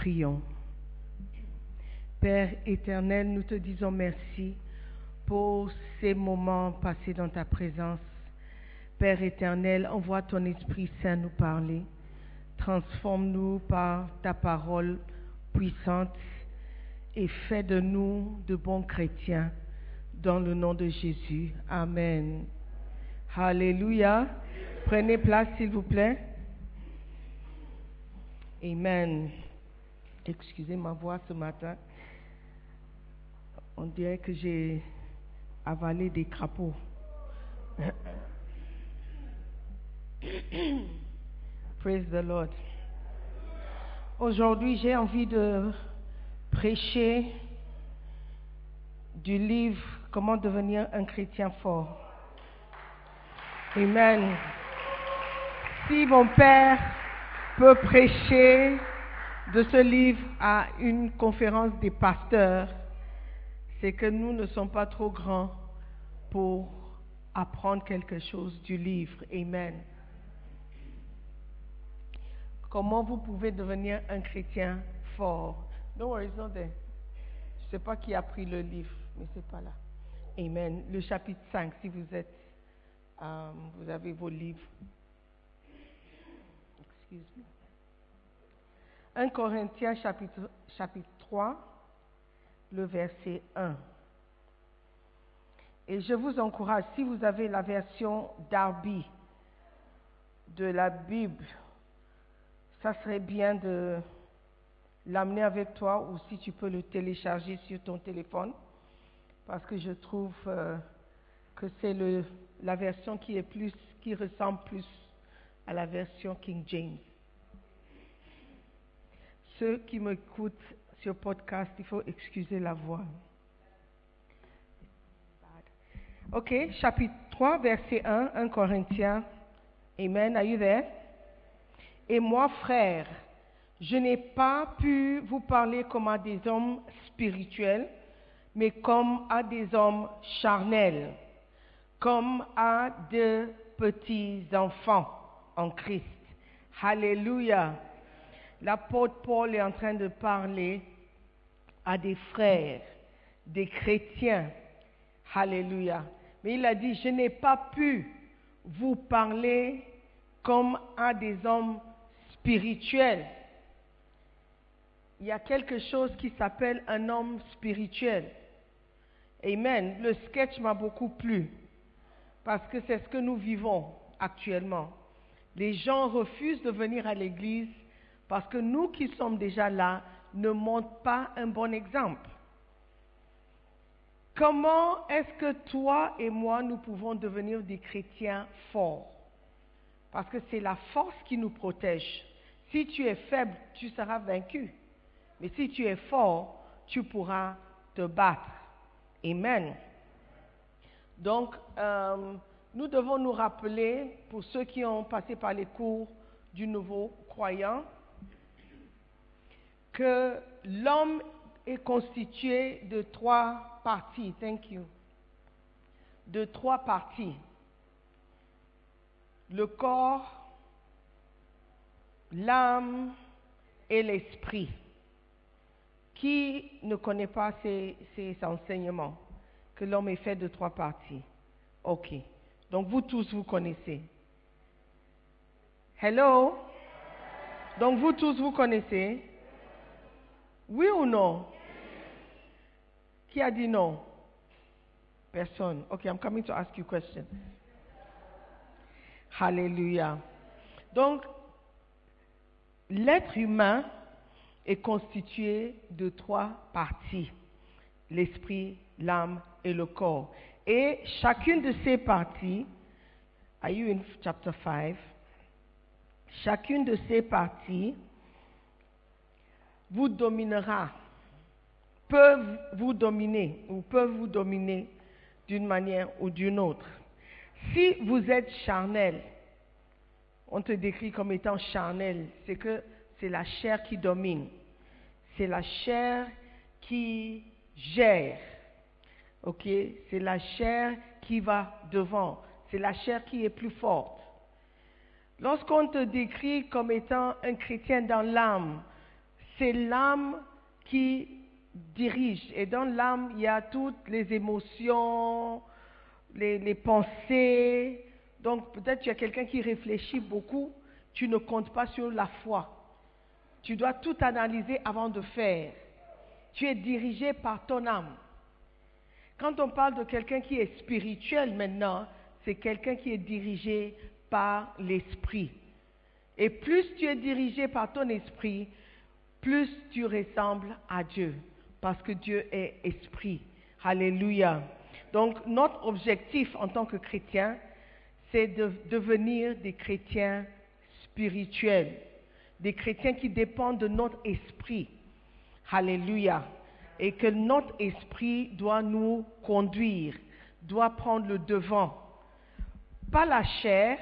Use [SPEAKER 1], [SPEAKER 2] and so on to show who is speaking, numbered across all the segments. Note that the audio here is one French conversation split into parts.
[SPEAKER 1] Prions. Père éternel, nous te disons merci pour ces moments passés dans ta présence. Père éternel, envoie ton Esprit Saint nous parler. Transforme-nous par ta parole puissante et fais de nous de bons chrétiens dans le nom de Jésus. Amen. Alléluia. Prenez place, s'il vous plaît. Amen. Excusez ma voix ce matin. On dirait que j'ai avalé des crapauds. Praise the Lord. Aujourd'hui, j'ai envie de prêcher du livre Comment devenir un chrétien fort. Amen. Si mon père peut prêcher de ce livre à une conférence des pasteurs, c'est que nous ne sommes pas trop grands pour apprendre quelque chose du livre. Amen. Comment vous pouvez devenir un chrétien fort? No worries. Je ne sais pas qui a pris le livre, mais c'est pas là. Amen. Le chapitre 5, si vous êtes, euh, vous avez vos livres. Excuse me. 1 Corinthiens chapitre, chapitre 3, le verset 1. Et je vous encourage, si vous avez la version Darby de la Bible, ça serait bien de l'amener avec toi ou si tu peux le télécharger sur ton téléphone parce que je trouve euh, que c'est la version qui est plus qui ressemble plus à la version King James. Ceux qui m'écoutent sur podcast, il faut excuser la voix. Ok, chapitre 3, verset 1, 1 Corinthiens. Amen. Are you there? Et moi, frère, je n'ai pas pu vous parler comme à des hommes spirituels, mais comme à des hommes charnels, comme à de petits enfants en Christ. Alléluia. L'apôtre Paul est en train de parler à des frères, des chrétiens. Alléluia. Mais il a dit, je n'ai pas pu vous parler comme à des hommes spirituels. Il y a quelque chose qui s'appelle un homme spirituel. Amen. Le sketch m'a beaucoup plu parce que c'est ce que nous vivons actuellement. Les gens refusent de venir à l'église parce que nous qui sommes déjà là ne montrent pas un bon exemple. Comment est-ce que toi et moi, nous pouvons devenir des chrétiens forts? Parce que c'est la force qui nous protège. Si tu es faible, tu seras vaincu. Mais si tu es fort, tu pourras te battre. Amen. Donc, euh, nous devons nous rappeler, pour ceux qui ont passé par les cours du nouveau croyant, que l'homme est constitué de trois parties. Thank you. De trois parties. Le corps, l'âme et l'esprit. Qui ne connaît pas ces, ces enseignements Que l'homme est fait de trois parties? Ok. Donc vous tous, vous connaissez. Hello? Donc vous tous, vous connaissez Oui ou non? Qui a dit non? Personne. Ok, I'm coming to ask you a question. Hallelujah. Donc, l'être humain est constitué de trois parties, l'esprit, l'âme et le corps. Et chacune de ces parties, are you in chapter 5? Chacune de ces parties vous dominera, peuvent vous dominer ou peuvent vous dominer d'une manière ou d'une autre. Si vous êtes charnel, on te décrit comme étant charnel, c'est que c'est la chair qui domine, c'est la chair qui gère, ok? C'est la chair qui va devant, c'est la chair qui est plus forte. Lorsqu'on te décrit comme étant un chrétien dans l'âme, c'est l'âme qui dirige. Et dans l'âme, il y a toutes les émotions, les, pensées. Donc peut-être tu as quelqu'un qui réfléchit beaucoup, tu ne comptes pas sur la foi. Tu dois tout analyser avant de faire. Tu es dirigé par ton âme. Quand on parle de quelqu'un qui est spirituel maintenant, c'est quelqu'un qui est dirigé par l'esprit. Et plus tu es dirigé par ton esprit, plus tu ressembles à Dieu, parce que Dieu est esprit. Alléluia. Donc notre objectif en tant que chrétien, c'est de devenir des chrétiens spirituels, des chrétiens qui dépendent de notre esprit. Alléluia. Et que notre esprit doit nous conduire, doit prendre le devant. Pas la chair,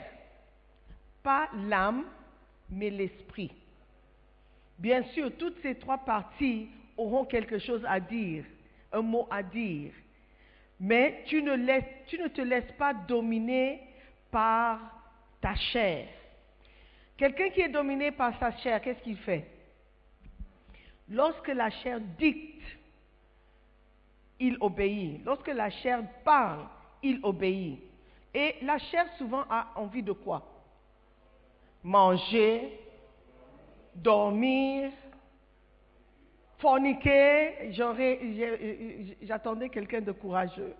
[SPEAKER 1] pas l'âme, mais l'esprit. Bien sûr, toutes ces trois parties auront quelque chose à dire, un mot à dire. Mais tu ne, te laisses pas dominer par ta chair. Quelqu'un qui est dominé par sa chair, qu'est-ce qu'il fait? Lorsque la chair dicte, il obéit. Lorsque la chair parle, il obéit. Et la chair souvent a envie de quoi? Manger, dormir, forniquer, j'attendais quelqu'un de courageux.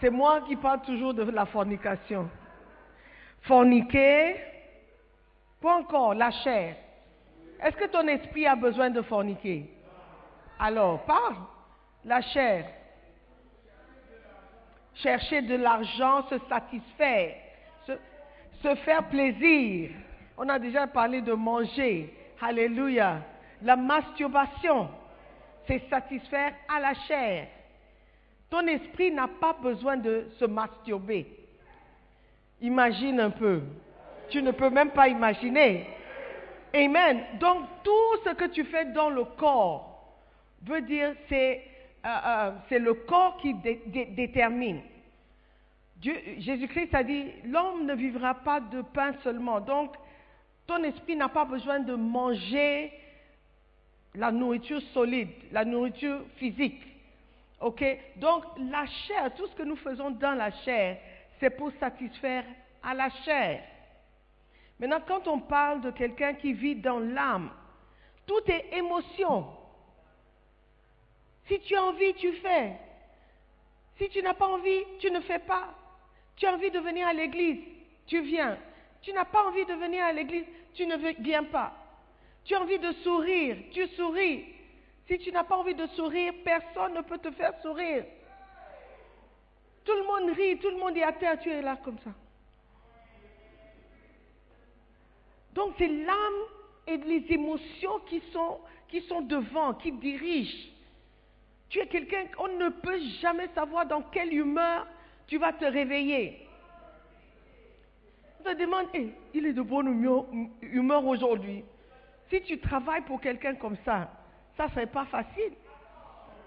[SPEAKER 1] C'est moi qui parle toujours de la fornication. Forniquer, pas encore, la chair. Est-ce que ton esprit a besoin de forniquer? Alors, parle, la chair. Chercher de l'argent, se satisfaire, se faire plaisir. On a déjà parlé de manger. Alléluia. La masturbation, c'est satisfaire à la chair. Ton esprit n'a pas besoin de se masturber. Imagine un peu. Tu ne peux même pas imaginer. Amen. Donc tout ce que tu fais dans le corps veut dire c'est euh, euh, c'est le corps qui détermine. Jésus-Christ a dit l'homme ne vivra pas de pain seulement. Donc ton esprit n'a pas besoin de manger la nourriture solide, la nourriture physique. OK? Donc la chair, tout ce que nous faisons dans la chair, c'est pour satisfaire à la chair. Maintenant, quand on parle de quelqu'un qui vit dans l'âme, tout est émotion. Si tu as envie, tu fais. Si tu n'as pas envie, tu ne fais pas. Tu as envie de venir à l'église, tu viens. Tu n'as pas envie de venir à l'église, tu ne viens pas. Tu as envie de sourire, tu souris. Si tu n'as pas envie de sourire, personne ne peut te faire sourire. Tout le monde rit, tout le monde est à terre, tu es là comme ça. Donc c'est l'âme et les émotions qui sont, qui sont devant, qui dirigent. Tu es quelqu'un, on ne peut jamais savoir dans quelle humeur tu vas te réveiller te demande, il est de bonne humeur, aujourd'hui. Si tu travailles pour quelqu'un comme ça, ça ne serait pas facile.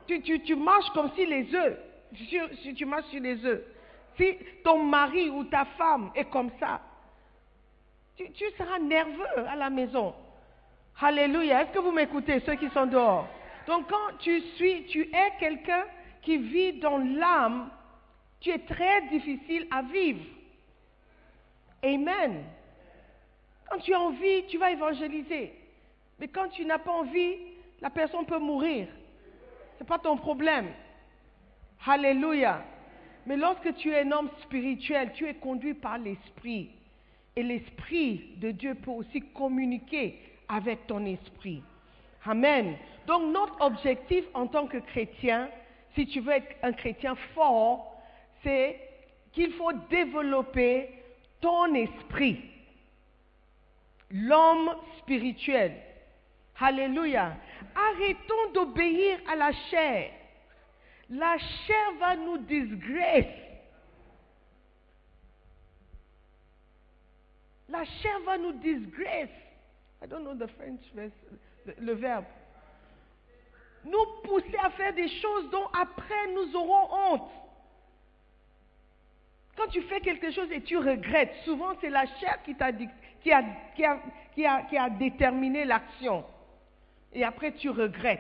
[SPEAKER 1] Tu, tu, tu, marches comme si les œufs, si tu marches sur les œufs. Si ton mari ou ta femme est comme ça, tu, tu seras nerveux à la maison. Alléluia. Est-ce que vous m'écoutez, ceux qui sont dehors? Donc quand tu suis, tu es quelqu'un qui vit dans l'âme, tu es très difficile à vivre. Amen. Quand tu as envie, tu vas évangéliser. Mais quand tu n'as pas envie, la personne peut mourir. Ce n'est pas ton problème. Alléluia. Mais lorsque tu es un homme spirituel, tu es conduit par l'Esprit. Et l'Esprit de Dieu peut aussi communiquer avec ton esprit. Amen. Donc notre objectif en tant que chrétien, si tu veux être un chrétien fort, c'est qu'il faut développer ton esprit. L'homme spirituel. Alléluia. Arrêtons d'obéir à la chair. La chair va nous disgrace. La chair va nous disgrace. I don't know the French verse, le, le verbe. Nous pousser à faire des choses dont après nous aurons honte. Quand tu fais quelque chose et tu regrettes, souvent c'est la chair qui, a déterminé l'action. Et après tu regrettes.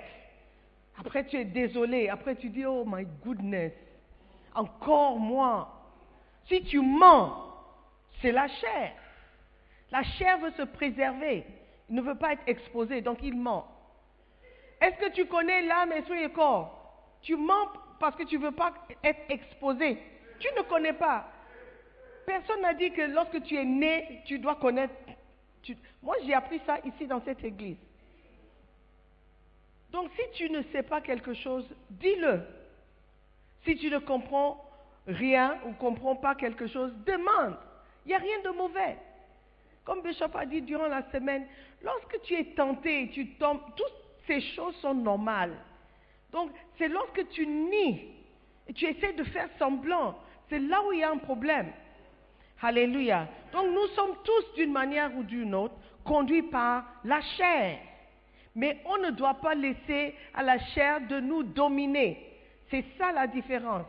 [SPEAKER 1] Après tu es désolé. Après tu dis, oh my goodness, encore moi. Si tu mens, c'est la chair. La chair veut se préserver. Il ne veut pas être exposé, donc il ment. Est-ce que tu connais l'âme, esprit et corps? Tu mens parce que tu ne veux pas être exposé. Tu ne connais pas. Personne n'a dit que lorsque tu es né, tu dois connaître. Moi, j'ai appris ça ici dans cette église. Donc, si tu ne sais pas quelque chose, dis-le. Si tu ne comprends rien ou comprends pas quelque chose, demande. Il n'y a rien de mauvais. Comme Bishop a dit durant la semaine, lorsque tu es tenté, tu tombes, toutes ces choses sont normales. Donc, c'est lorsque tu nies et tu essaies de faire semblant, c'est là où il y a un problème. Alléluia. Donc, nous sommes tous, d'une manière ou d'une autre, conduits par la chair. Mais on ne doit pas laisser à la chair de nous dominer. C'est ça la différence.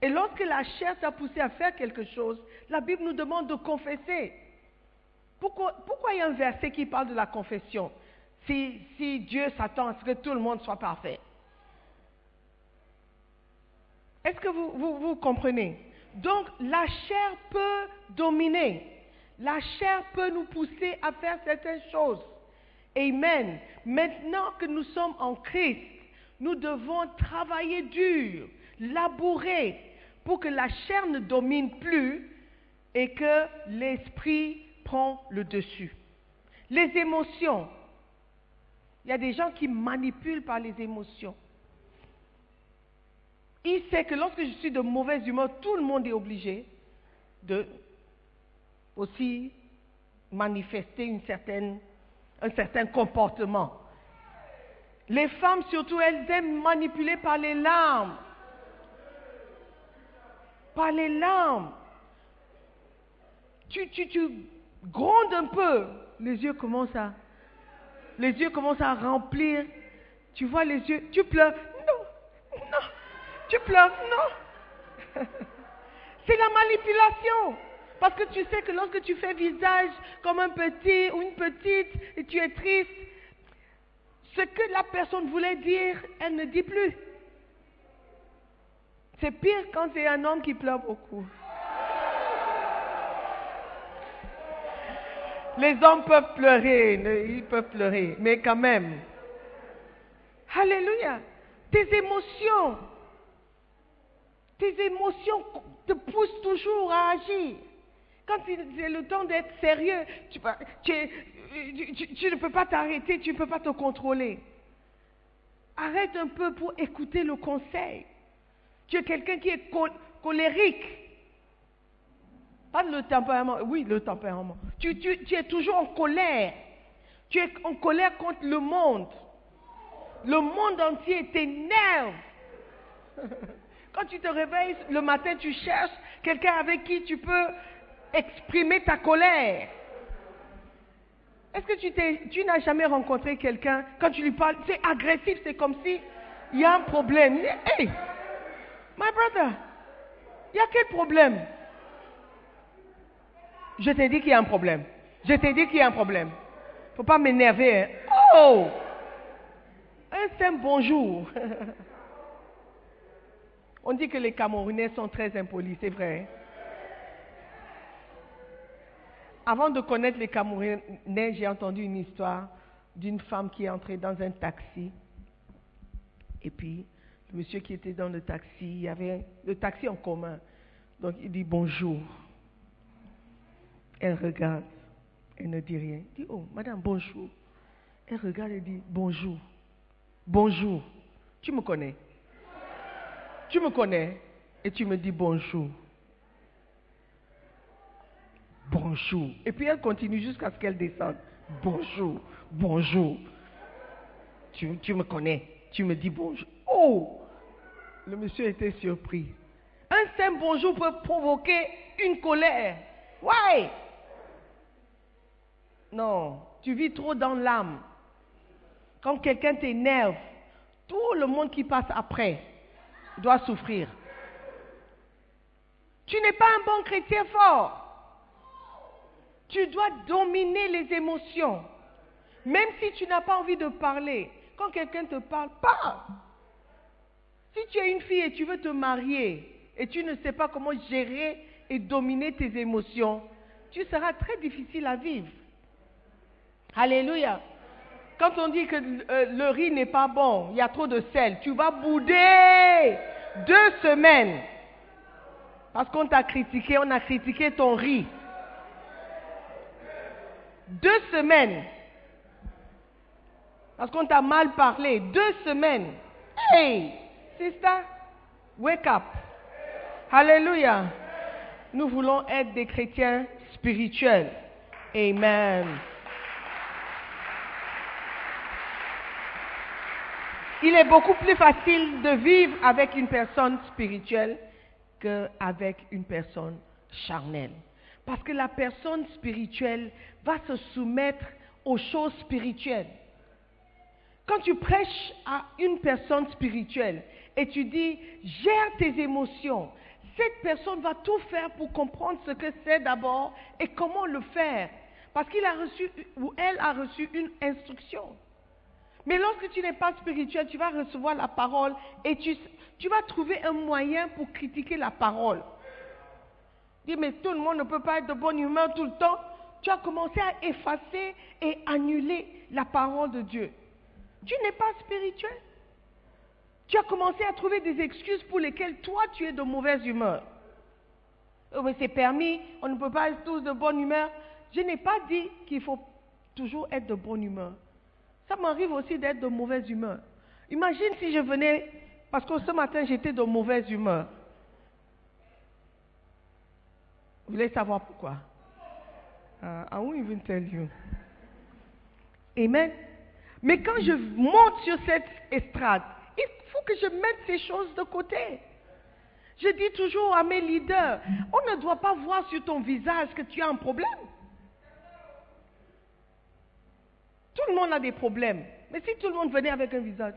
[SPEAKER 1] Et lorsque la chair t'a poussé à faire quelque chose, la Bible nous demande de confesser. Pourquoi, il y a un verset qui parle de la confession? Si, Dieu s'attend à ce que tout le monde soit parfait Est-ce que vous comprenez? Donc la chair peut dominer. La chair peut nous pousser à faire certaines choses. Amen. Maintenant que nous sommes en Christ, nous devons travailler dur, labourer, pour que la chair ne domine plus et que l'esprit prend le dessus. Les émotions. Il y a des gens qui manipulent par les émotions. Il sait que lorsque je suis de mauvaise humeur, tout le monde est obligé de aussi manifester une certaine, un certain comportement. Les femmes, surtout, elles aiment manipuler par les larmes. Par les larmes. Tu, tu, tu grondes un peu, les yeux commencent à, les yeux commencent à remplir. Tu vois les yeux, tu pleures. Tu pleures, non? C'est la manipulation. Parce que tu sais que lorsque tu fais visage comme un petit ou une petite et tu es triste, ce que la personne voulait dire, elle ne dit plus. C'est pire quand c'est un homme qui pleure beaucoup. Les hommes peuvent pleurer, ils peuvent pleurer, mais quand même. Alléluia. Tes émotions, tes émotions te poussent toujours à agir. Quand c'est le temps d'être sérieux, tu, ne peux pas t'arrêter, tu ne peux pas te contrôler. Arrête un peu pour écouter le conseil. Tu es quelqu'un qui est col- colérique. Pas le tempérament, oui, le tempérament. Tu es toujours en colère. Tu es en colère contre le monde. Le monde entier t'énerve. Quand tu te réveilles le matin, tu cherches quelqu'un avec qui tu peux exprimer ta colère. Est-ce que tu, t'es- tu n'as jamais rencontré quelqu'un, quand tu lui parles, c'est agressif, c'est comme si il y a un problème. Hey, my brother, il y a quel problème? Je t'ai dit qu'il y a un problème. Je t'ai dit qu'il y a un problème. Faut pas m'énerver. hein. Oh Un simple bonjour. On dit que les Camerounais sont très impolis, c'est vrai. Avant de connaître les Camerounais, j'ai entendu une histoire d'une femme qui est entrée dans un taxi Et puis, le monsieur qui était dans le taxi, il y avait le taxi en commun. Donc, il dit bonjour. Elle regarde, elle ne dit rien. Il dit, oh, madame, bonjour. Elle regarde et dit, bonjour. Bonjour. Tu me connais? Tu me connais Et tu me dis bonjour. Bonjour. Et puis elle continue jusqu'à ce qu'elle descende. Bonjour, bonjour. Tu, me connais. Tu me dis bonjour. Oh Le monsieur était surpris. Un simple bonjour peut provoquer une colère. Ouais. Non, tu vis trop dans l'âme. Quand quelqu'un t'énerve, tout le monde qui passe après doit souffrir. Tu n'es pas un bon chrétien fort. Tu dois dominer les émotions. Même si tu n'as pas envie de parler, quand quelqu'un te parle, parle. Si tu es une fille et tu veux te marier et tu ne sais pas comment gérer et dominer tes émotions, tu seras très difficile à vivre. Alléluia. Quand on dit que euh, le riz n'est pas bon, il y a trop de sel, tu vas bouder deux semaines. Parce qu'on t'a critiqué, on a critiqué ton riz. Deux semaines. Parce qu'on t'a mal parlé. Deux semaines. Hey, sister, wake up. Alléluia. Nous voulons être des chrétiens spirituels. Amen. Il est beaucoup plus facile de vivre avec une personne spirituelle qu'avec une personne charnelle. Parce que la personne spirituelle va se soumettre aux choses spirituelles. Quand tu prêches à une personne spirituelle et tu dis, gère tes émotions, cette personne va tout faire pour comprendre ce que c'est d'abord et comment le faire. Parce qu'il a reçu ou elle a reçu une instruction. Mais lorsque tu n'es pas spirituel, tu vas recevoir la parole et tu, tu vas trouver un moyen pour critiquer la parole. Dis, mais tout le monde ne peut pas être de bonne humeur tout le temps. Tu as commencé à effacer et annuler la parole de Dieu. Tu n'es pas spirituel. Tu as commencé à trouver des excuses pour lesquelles toi tu es de mauvaise humeur. Oh, c'est permis, on ne peut pas être tous de bonne humeur. Je n'ai pas dit qu'il faut toujours être de bonne humeur. Ça m'arrive aussi d'être de mauvaise humeur. Imagine si je venais, parce que ce matin j'étais de mauvaise humeur. Vous voulez savoir pourquoi? Uh, I won't even tell you. Amen. Mais quand je monte sur cette estrade, il faut que je mette ces choses de côté. Je dis toujours à mes leaders, on ne doit pas voir sur ton visage que tu as un problème. Tout le monde a des problèmes. Mais si tout le monde venait avec un visage,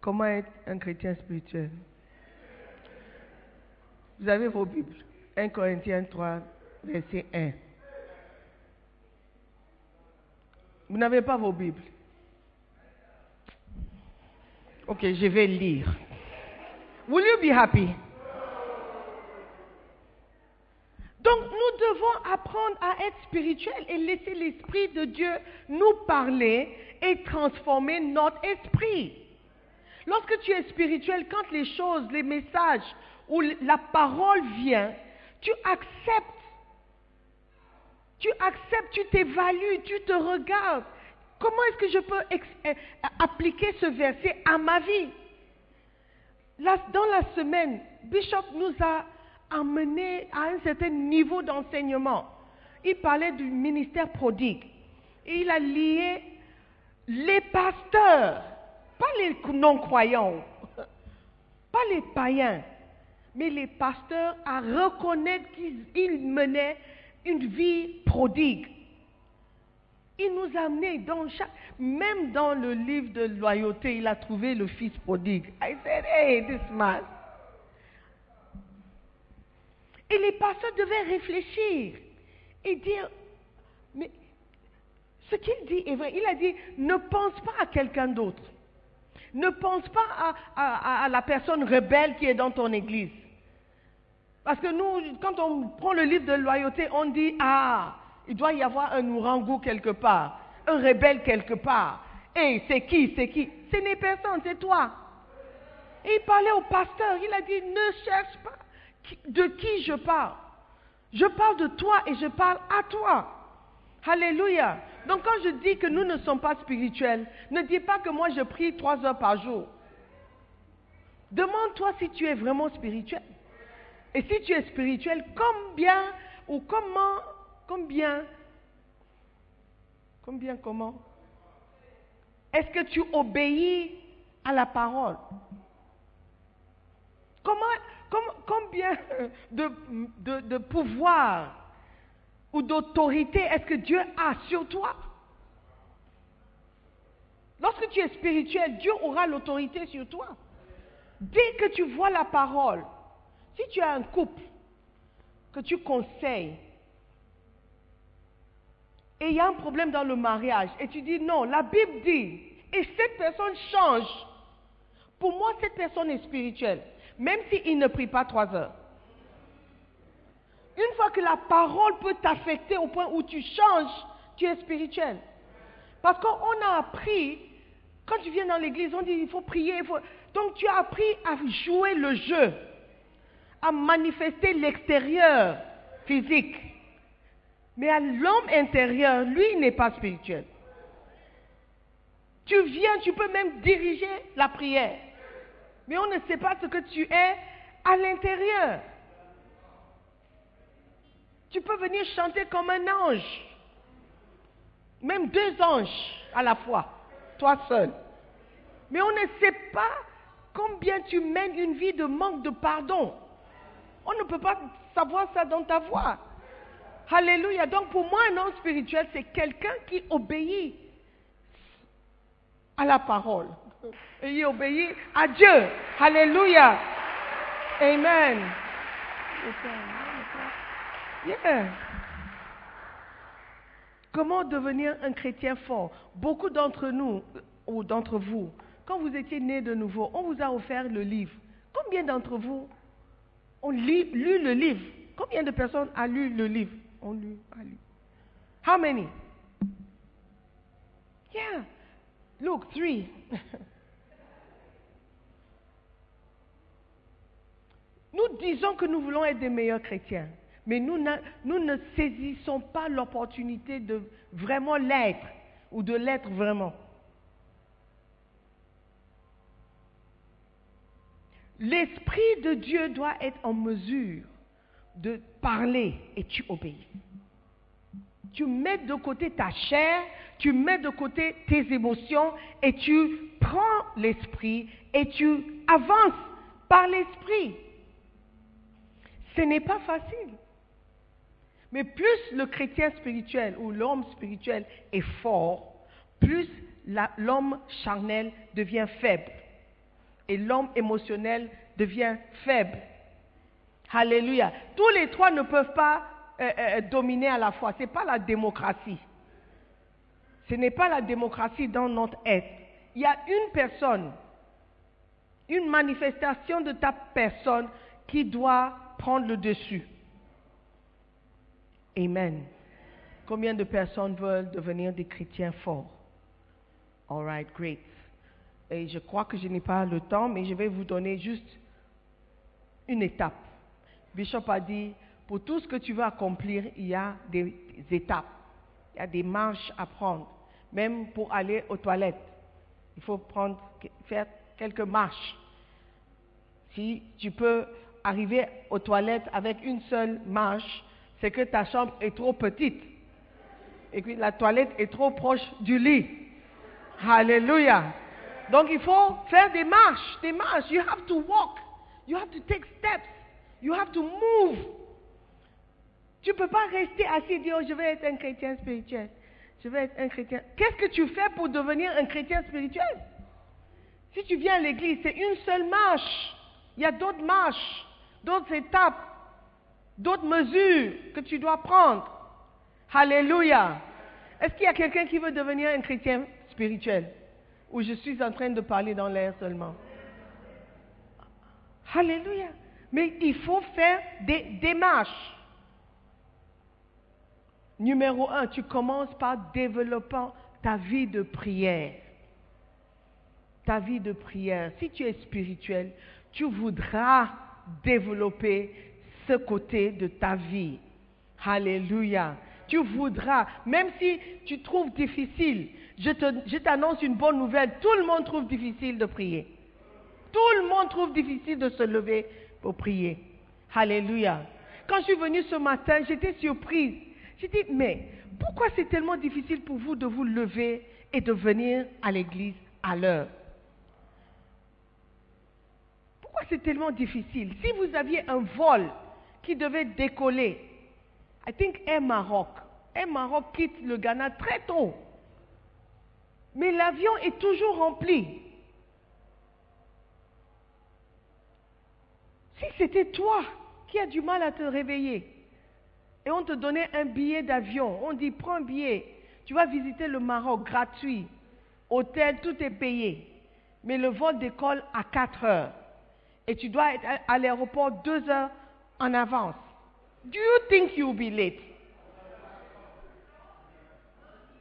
[SPEAKER 1] comment être un chrétien spirituel? Vous avez vos Bibles. 1 Corinthiens 3, verset 1. Vous n'avez pas vos Bibles. Ok, je vais lire. Will you be happy? Donc nous devons apprendre à être spirituels et laisser l'Esprit de Dieu nous parler et transformer notre esprit. Lorsque tu es spirituel, quand les choses, les messages ou la parole vient, tu acceptes. Tu acceptes, tu t'évalues, tu te regardes. Comment est-ce que je peux euh, appliquer ce verset à ma vie? Dans la semaine, Bishop nous a amené à un certain niveau d'enseignement. Il parlait du ministère prodigue. Et il a lié les pasteurs, pas les non-croyants, pas les païens, mais les pasteurs à reconnaître qu'ils menaient une vie prodigue. Il nous a amené dans chaque, même dans le livre de loyauté, il a trouvé le fils prodigue. I said, hey, this man. Et les pasteurs devaient réfléchir et dire, mais ce qu'il dit est vrai. Il a dit, ne pense pas à quelqu'un d'autre. Ne pense pas à, la personne rebelle qui est dans ton église. Parce que nous, quand on prend le livre de loyauté, on dit, ah, il doit y avoir un ourangou quelque part, un rebelle quelque part. Hé, c'est qui, c'est qui? Ce n'est personne, c'est toi. Et il parlait au pasteur, il a dit, ne cherche pas de qui je parle? Je parle de toi et je parle à toi. Alléluia. Donc quand je dis que nous ne sommes pas spirituels, ne dis pas que moi je prie trois heures par jour. Demande-toi si tu es vraiment spirituel. Et si tu es spirituel, combien ou comment, combien, combien comment? Est-ce que tu obéis à la parole? Comment, combien de, pouvoir ou d'autorité est-ce que Dieu a sur toi? Lorsque tu es spirituel, Dieu aura l'autorité sur toi. Dès que tu vois la parole, si tu as un couple que tu conseilles, et il y a un problème dans le mariage, et tu dis non, la Bible dit, et cette personne change, pour moi, cette personne est spirituelle, même s'il ne prie pas trois heures. Une fois que la parole peut t'affecter au point où tu changes, tu es spirituel. Parce qu'on a appris, quand tu viens dans l'église, on dit il faut prier. Donc tu as appris à jouer le jeu, à manifester l'extérieur physique. Mais à l'homme intérieur, lui, n'est pas spirituel. Tu viens, tu peux même diriger la prière. Mais on ne sait pas ce que tu es à l'intérieur. Tu peux venir chanter comme un ange. Même deux anges à la fois, toi seul. Mais on ne sait pas combien tu mènes une vie de manque de pardon. On ne peut pas savoir ça dans ta voix. Alléluia. Donc pour moi, un homme spirituel, c'est quelqu'un qui obéit à la parole. Il obéit à Dieu. Alléluia. Amen. Comment devenir un chrétien fort? Beaucoup d'entre nous, ou d'entre vous, quand vous étiez nés de nouveau, on vous a offert le livre. Combien d'entre vous ont lu, le livre? Combien de personnes ont lu le livre? Ont lu, a lu. How many? Yeah. Look, three. nous disons que nous voulons être des meilleurs chrétiens mais nous, ne saisissons pas l'opportunité de vraiment l'être ou de l'être vraiment. L'Esprit de Dieu doit être en mesure de parler et tu obéis. Tu mets de côté ta chair, tu mets de côté tes émotions et tu prends l'Esprit et tu avances par l'Esprit. Ce n'est pas facile. Mais plus le chrétien spirituel ou l'homme spirituel est fort, plus l'homme charnel devient faible. Et l'homme émotionnel devient faible. Alléluia. Tous les trois ne peuvent pas euh, euh, dominer à la fois. Ce n'est pas la démocratie. Ce n'est pas la démocratie dans notre être. Il y a une personne, une manifestation de ta personne qui doit prendre le dessus. Amen. Combien de personnes veulent devenir des chrétiens forts? All right, great. Et je crois que je n'ai pas le temps, mais je vais vous donner juste une étape. Bishop a dit, pour tout ce que tu veux accomplir, il y a des étapes. Il y a des marches à prendre. Même pour aller aux toilettes, il faut prendre, faire quelques marches. Si tu peux arriver aux toilettes avec une seule marche, c'est que ta chambre est trop petite et que la toilette est trop proche du lit. Alléluia. Donc il faut faire des marches, des marches. You have to walk. You have to take steps. You have to move. Tu ne peux pas rester assis et dire oh, je vais être un chrétien spirituel. Je vais être un chrétien. Qu'est-ce que tu fais pour devenir un chrétien spirituel? Si tu viens à l'église, c'est une seule marche. Il y a d'autres marches, d'autres étapes d'autres mesures que tu dois prendre. Alléluia. Est-ce qu'il y a quelqu'un qui veut devenir un chrétien spirituel? Ou je suis en train de parler dans l'air seulement? Alléluia. Mais il faut faire des démarches. Numéro un, tu commences par développer ta vie de prière. ta vie de prière, si tu es spirituel, tu voudras développer ce côté de ta vie. Alléluia. Tu voudras, même si tu trouves difficile, je t'annonce une bonne nouvelle, tout le monde trouve difficile de prier. Tout le monde trouve difficile de se lever pour prier. Alléluia. Quand je suis venue ce matin, j'étais surprise. J'ai dit, mais pourquoi c'est tellement difficile pour vous de vous lever et de venir à l'église à l'heure Pourquoi c'est tellement difficile Si vous aviez un vol qui devait décoller, I think Air Maroc, Air Maroc quitte le Ghana très tôt. Mais l'avion est toujours rempli. Si c'était toi qui as du mal à te réveiller et on te donnait un billet d'avion, on dit prends un billet, tu vas visiter le Maroc gratuit, hôtel, tout est payé, mais le vol décolle à 4 heures et tu dois être à- l'aéroport 2 heures en avance. Do you think you'll be late?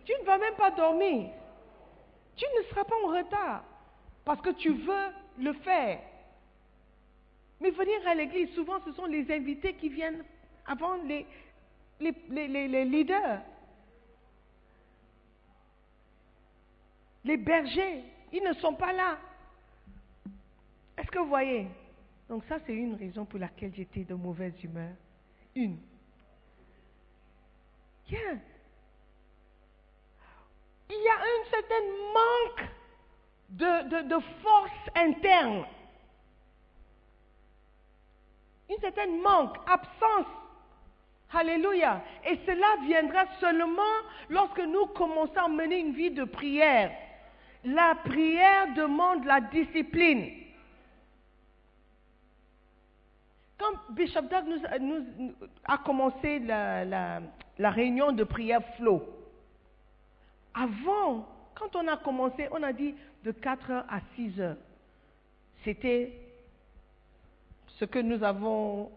[SPEAKER 1] Tu ne vas même pas dormir. Tu ne seras pas en retard parce que tu veux le faire. Mais venir à l'église, souvent, ce sont les invités qui viennent avant les- les- les leaders. Les bergers, ils ne sont pas là. Est-ce que vous voyez? Donc ça, c'est une raison pour laquelle j'étais de mauvaise humeur. Une. Yeah. Il y a un certain manque de, de- de force interne. Une certaine manque, absence. Alléluia. Et cela viendra seulement lorsque nous commençons à mener une vie de prière. La prière demande la discipline. Quand Bishop Doug a commencé la, réunion de prière flow, avant, quand on a commencé, on a dit de 4 heures à 6 heures. C'était ce que nous avons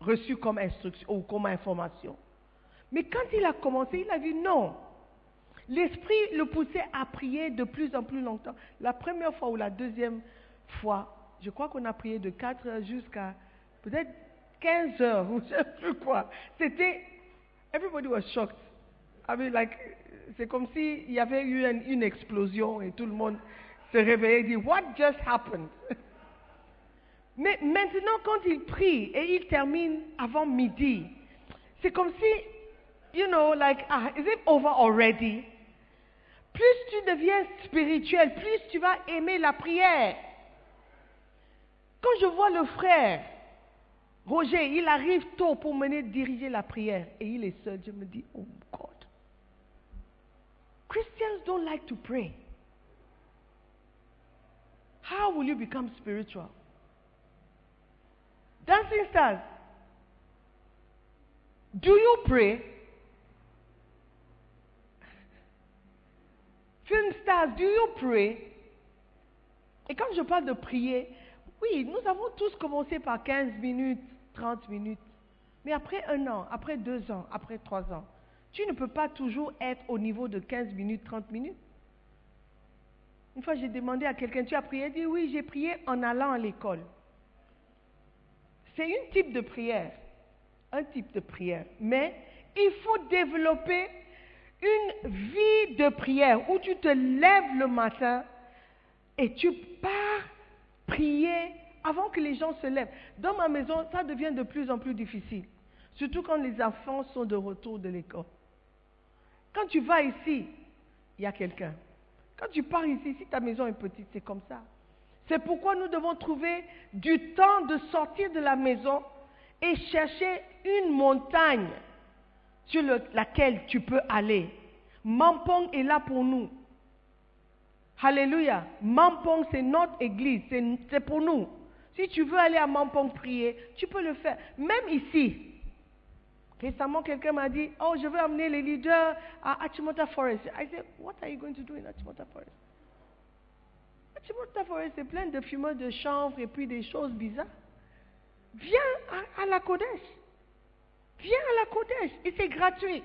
[SPEAKER 1] reçu comme instruction ou comme information. Mais quand il a commencé, il a vu non. L'esprit le poussait à prier de plus en plus longtemps. La première fois ou la deuxième fois, je crois qu'on a prié de 4 heures jusqu'à peut-être 15 heures ou je sais plus quoi. C'était, everybody was shocked. I mean, like, c'est comme s'il y avait eu une, une explosion et tout le monde se réveillait et dit, What just happened? Mais maintenant, quand il prie et il termine avant midi, c'est comme si, you know, like, ah, is it over already? Plus tu deviens spirituel, plus tu vas aimer la prière. Quand je vois le frère, Roger, il arrive tôt pour mener diriger la prière et il est seul, je me dis, oh God. Christians don't like to pray. How will you become spiritual? Dancing stars. Do you pray? Film stars, do you pray? Et quand je parle de prier, oui, nous avons tous commencé par 15 minutes, 30 minutes. Mais après un an, après deux ans, après trois ans, tu ne peux pas toujours être au niveau de 15 minutes, 30 minutes. Une fois, j'ai demandé à quelqu'un, tu as prié? Il dit, oui, j'ai prié en allant à l'école. C'est un type de prière, un type de prière. Mais il faut développer une vie de prière où tu te lèves le matin et tu pars prier avant que les gens se lèvent. Dans ma maison, ça devient de plus en plus difficile, surtout quand les enfants sont de retour de l'école. Quand tu vas ici, il y a quelqu'un. Quand tu pars ici, si ta maison est petite, c'est comme ça. C'est pourquoi nous devons trouver du temps de sortir de la maison et chercher une montagne sur le- laquelle tu peux aller. Mampong est là pour nous. Alléluia. Mampong, c'est notre église, c'est pour nous. Si tu veux aller à Mampong prier, tu peux le faire. Même ici. Récemment, quelqu'un m'a dit, oh, je veux amener les leaders à Achimota Forest. I said, what are you going to do in Achimota Forest? Achimota Forest, c'est plein de fumeurs de chanvre et puis des choses bizarres. Viens à, à la Kodesh. Viens à la Kodesh et c'est gratuit.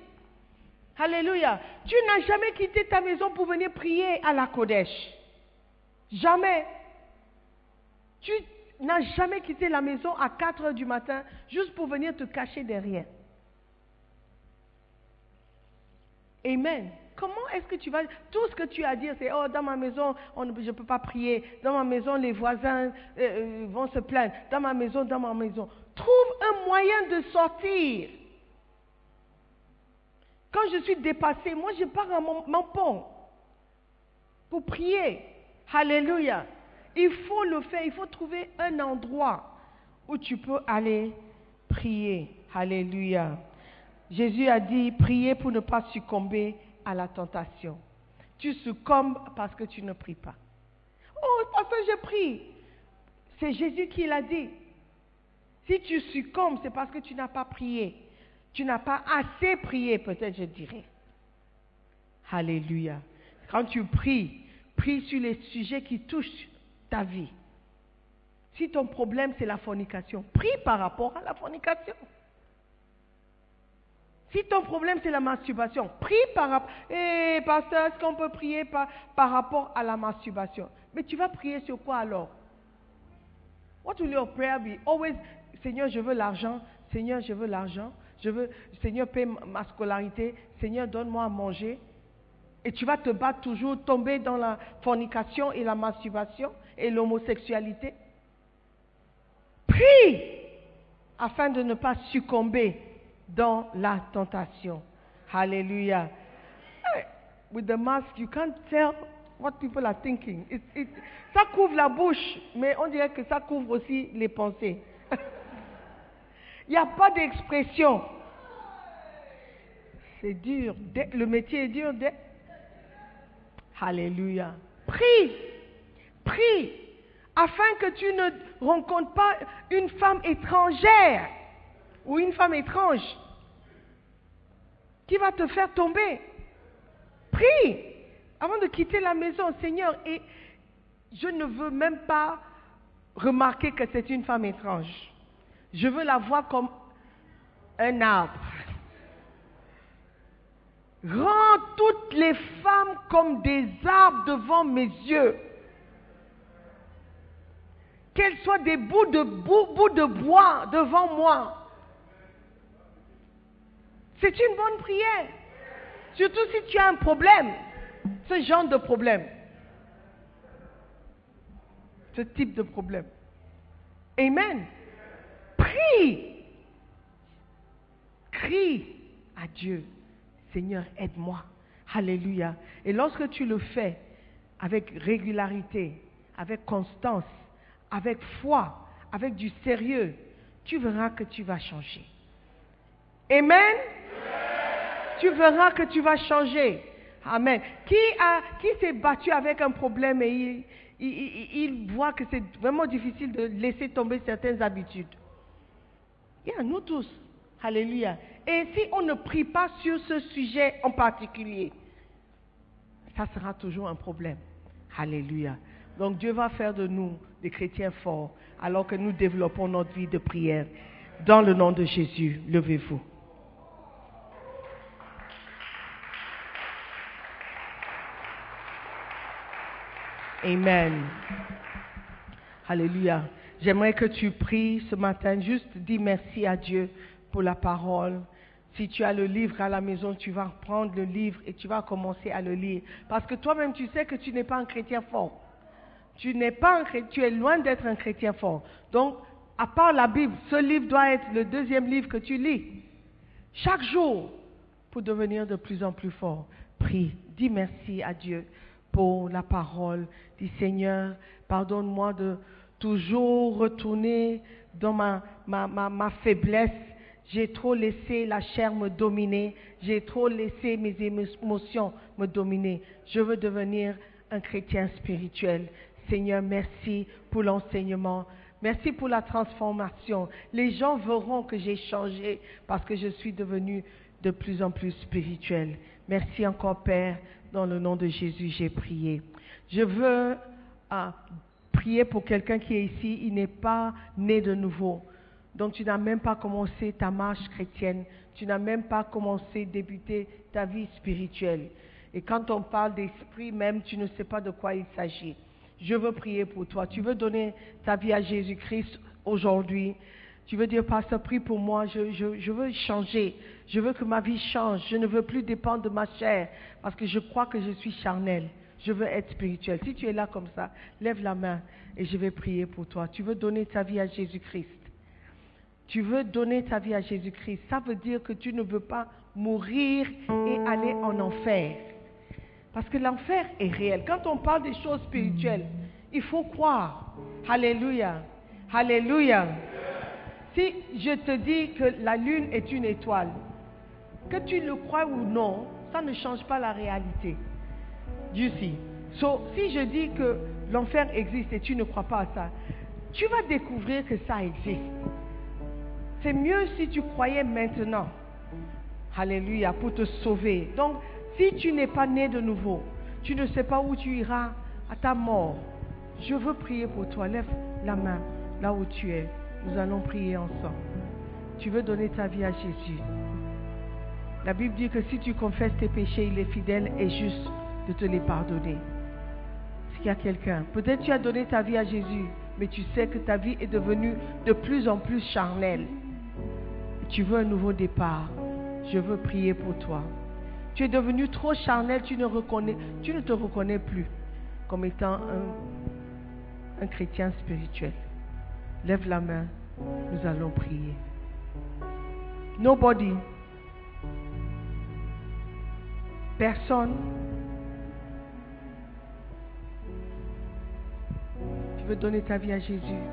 [SPEAKER 1] Alléluia. Tu n'as jamais quitté ta maison pour venir prier à la Kodesh. Jamais. Tu n'as jamais quitté la maison à 4 heures du matin juste pour venir te cacher derrière. Amen. Comment est-ce que tu vas... Tout ce que tu as à dire, c'est, oh, dans ma maison, on, je ne peux pas prier. Dans ma maison, les voisins euh, euh, vont se plaindre. Dans ma maison, dans ma maison. Trouve un moyen de sortir. Quand je suis dépassée, moi, je pars à mon, pont pour prier. Alléluia. Il faut le faire. Il faut trouver un endroit où tu peux aller prier. Alléluia. Jésus a dit, priez pour ne pas succomber à la tentation. Tu succombes parce que tu ne pries pas. Oh, parce que je prie. C'est Jésus qui l'a dit. Si tu succombes, c'est parce que tu n'as pas prié. Tu n'as pas assez prié, peut-être, je dirais. Alléluia. Quand tu pries, prie sur les sujets qui touchent ta vie. Si ton problème, c'est la fornication, prie par rapport à la fornication. Si ton problème c'est la masturbation, prie par rapport. Eh, pasteur, est-ce qu'on peut prier par, par rapport à la masturbation? Mais tu vas prier sur quoi alors? What will your prayer be? Always, Seigneur, je veux l'argent. Seigneur, je veux l'argent. Je veux, Seigneur, paie ma scolarité. Seigneur, donne-moi à manger. Et tu vas te battre toujours, tomber dans la fornication et la masturbation et l'homosexualité. Prie afin de ne pas succomber dans la tentation. Hallelujah. With the mask, you can't tell what people are thinking. It, it, ça couvre la bouche, mais on dirait que ça couvre aussi les pensées. Il n'y a pas d'expression. C'est dur. Le métier est dur. Alléluia. Prie. Prie. Afin que tu ne rencontres pas une femme étrangère ou une femme étrange qui va te faire tomber. Prie avant de quitter la maison, Seigneur. Et je ne veux même pas remarquer que c'est une femme étrange. Je veux la voir comme un arbre. Rends toutes les femmes comme des arbres devant mes yeux. Qu'elles soient des bouts de, de bois devant moi. C'est une bonne prière. Surtout si tu as un problème. Ce genre de problème. Ce type de problème. Amen. Prie. Crie à Dieu. Seigneur, aide-moi. Alléluia. Et lorsque tu le fais avec régularité, avec constance, avec foi, avec du sérieux, tu verras que tu vas changer. Amen tu verras que tu vas changer. Amen. Qui, qui s'est battu avec un problème et il, voit que c'est vraiment difficile de laisser tomber certaines habitudes? Il y a nous tous. Alléluia. Et si on ne prie pas sur ce sujet en particulier, ça sera toujours un problème. Alléluia. Donc Dieu va faire de nous des chrétiens forts alors que nous développons notre vie de prière. Dans le nom de Jésus, levez-vous. Amen. Alléluia. J'aimerais que tu pries ce matin, juste dis merci à Dieu pour la parole. Si tu as le livre à la maison, tu vas prendre le livre et tu vas commencer à le lire. Parce que toi-même, tu sais que tu n'es pas un chrétien fort. Tu n'es pas un tu es loin d'être un chrétien fort. Donc, à part la Bible, ce livre doit être le deuxième livre que tu lis. Chaque jour, pour devenir de plus en plus fort. Prie, dis merci à Dieu pour la parole. Dis Seigneur, pardonne-moi de toujours retourner dans ma, faiblesse. J'ai trop laissé la chair me dominer. J'ai trop laissé mes émotions me dominer. Je veux devenir un chrétien spirituel. Seigneur, merci pour l'enseignement. Merci pour la transformation. Les gens verront que j'ai changé parce que je suis devenu de plus en plus spirituel. Merci encore, Père. Dans le nom de Jésus, j'ai prié. Je veux ah, prier pour quelqu'un qui est ici. Il n'est pas né de nouveau. Donc tu n'as même pas commencé ta marche chrétienne. Tu n'as même pas commencé, débuter ta vie spirituelle. Et quand on parle d'esprit même, tu ne sais pas de quoi il s'agit. Je veux prier pour toi. Tu veux donner ta vie à Jésus-Christ aujourd'hui. Tu veux dire, Pasteur, prie pour moi. Je, je, je veux changer. Je veux que ma vie change. Je ne veux plus dépendre de ma chair parce que je crois que je suis charnel. Je veux être spirituel. Si tu es là comme ça, lève la main et je vais prier pour toi. Tu veux donner ta vie à Jésus-Christ. Tu veux donner ta vie à Jésus-Christ. Ça veut dire que tu ne veux pas mourir et aller en enfer. Parce que l'enfer est réel. Quand on parle des choses spirituelles, il faut croire. Alléluia. Alléluia. Si je te dis que la lune est une étoile, que tu le crois ou non, ça ne change pas la réalité. You see. So, si je dis que l'enfer existe et tu ne crois pas à ça, tu vas découvrir que ça existe. C'est mieux si tu croyais maintenant. Alléluia, pour te sauver. Donc, si tu n'es pas né de nouveau, tu ne sais pas où tu iras à ta mort. Je veux prier pour toi. Lève la main là où tu es. Nous allons prier ensemble. Tu veux donner ta vie à Jésus. La Bible dit que si tu confesses tes péchés, il est fidèle et juste de te les pardonner. S'il y a quelqu'un, peut-être tu as donné ta vie à Jésus, mais tu sais que ta vie est devenue de plus en plus charnelle. Tu veux un nouveau départ. Je veux prier pour toi. Tu es devenu trop charnel, tu ne, reconnais, tu ne te reconnais plus comme étant un, un chrétien spirituel. Lève la main, nous allons prier. Nobody, personne, veux donner ta vie à Jésus.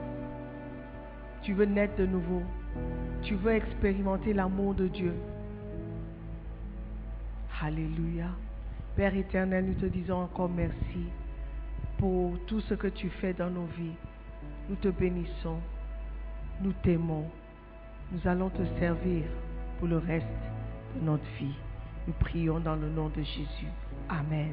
[SPEAKER 1] Tu veux naître de nouveau. Tu veux expérimenter l'amour de Dieu. Alléluia. Père éternel, nous te disons encore merci pour tout ce que tu fais dans nos vies. Nous te bénissons. Nous t'aimons. Nous allons te servir pour le reste de notre vie. Nous prions dans le nom de Jésus. Amen.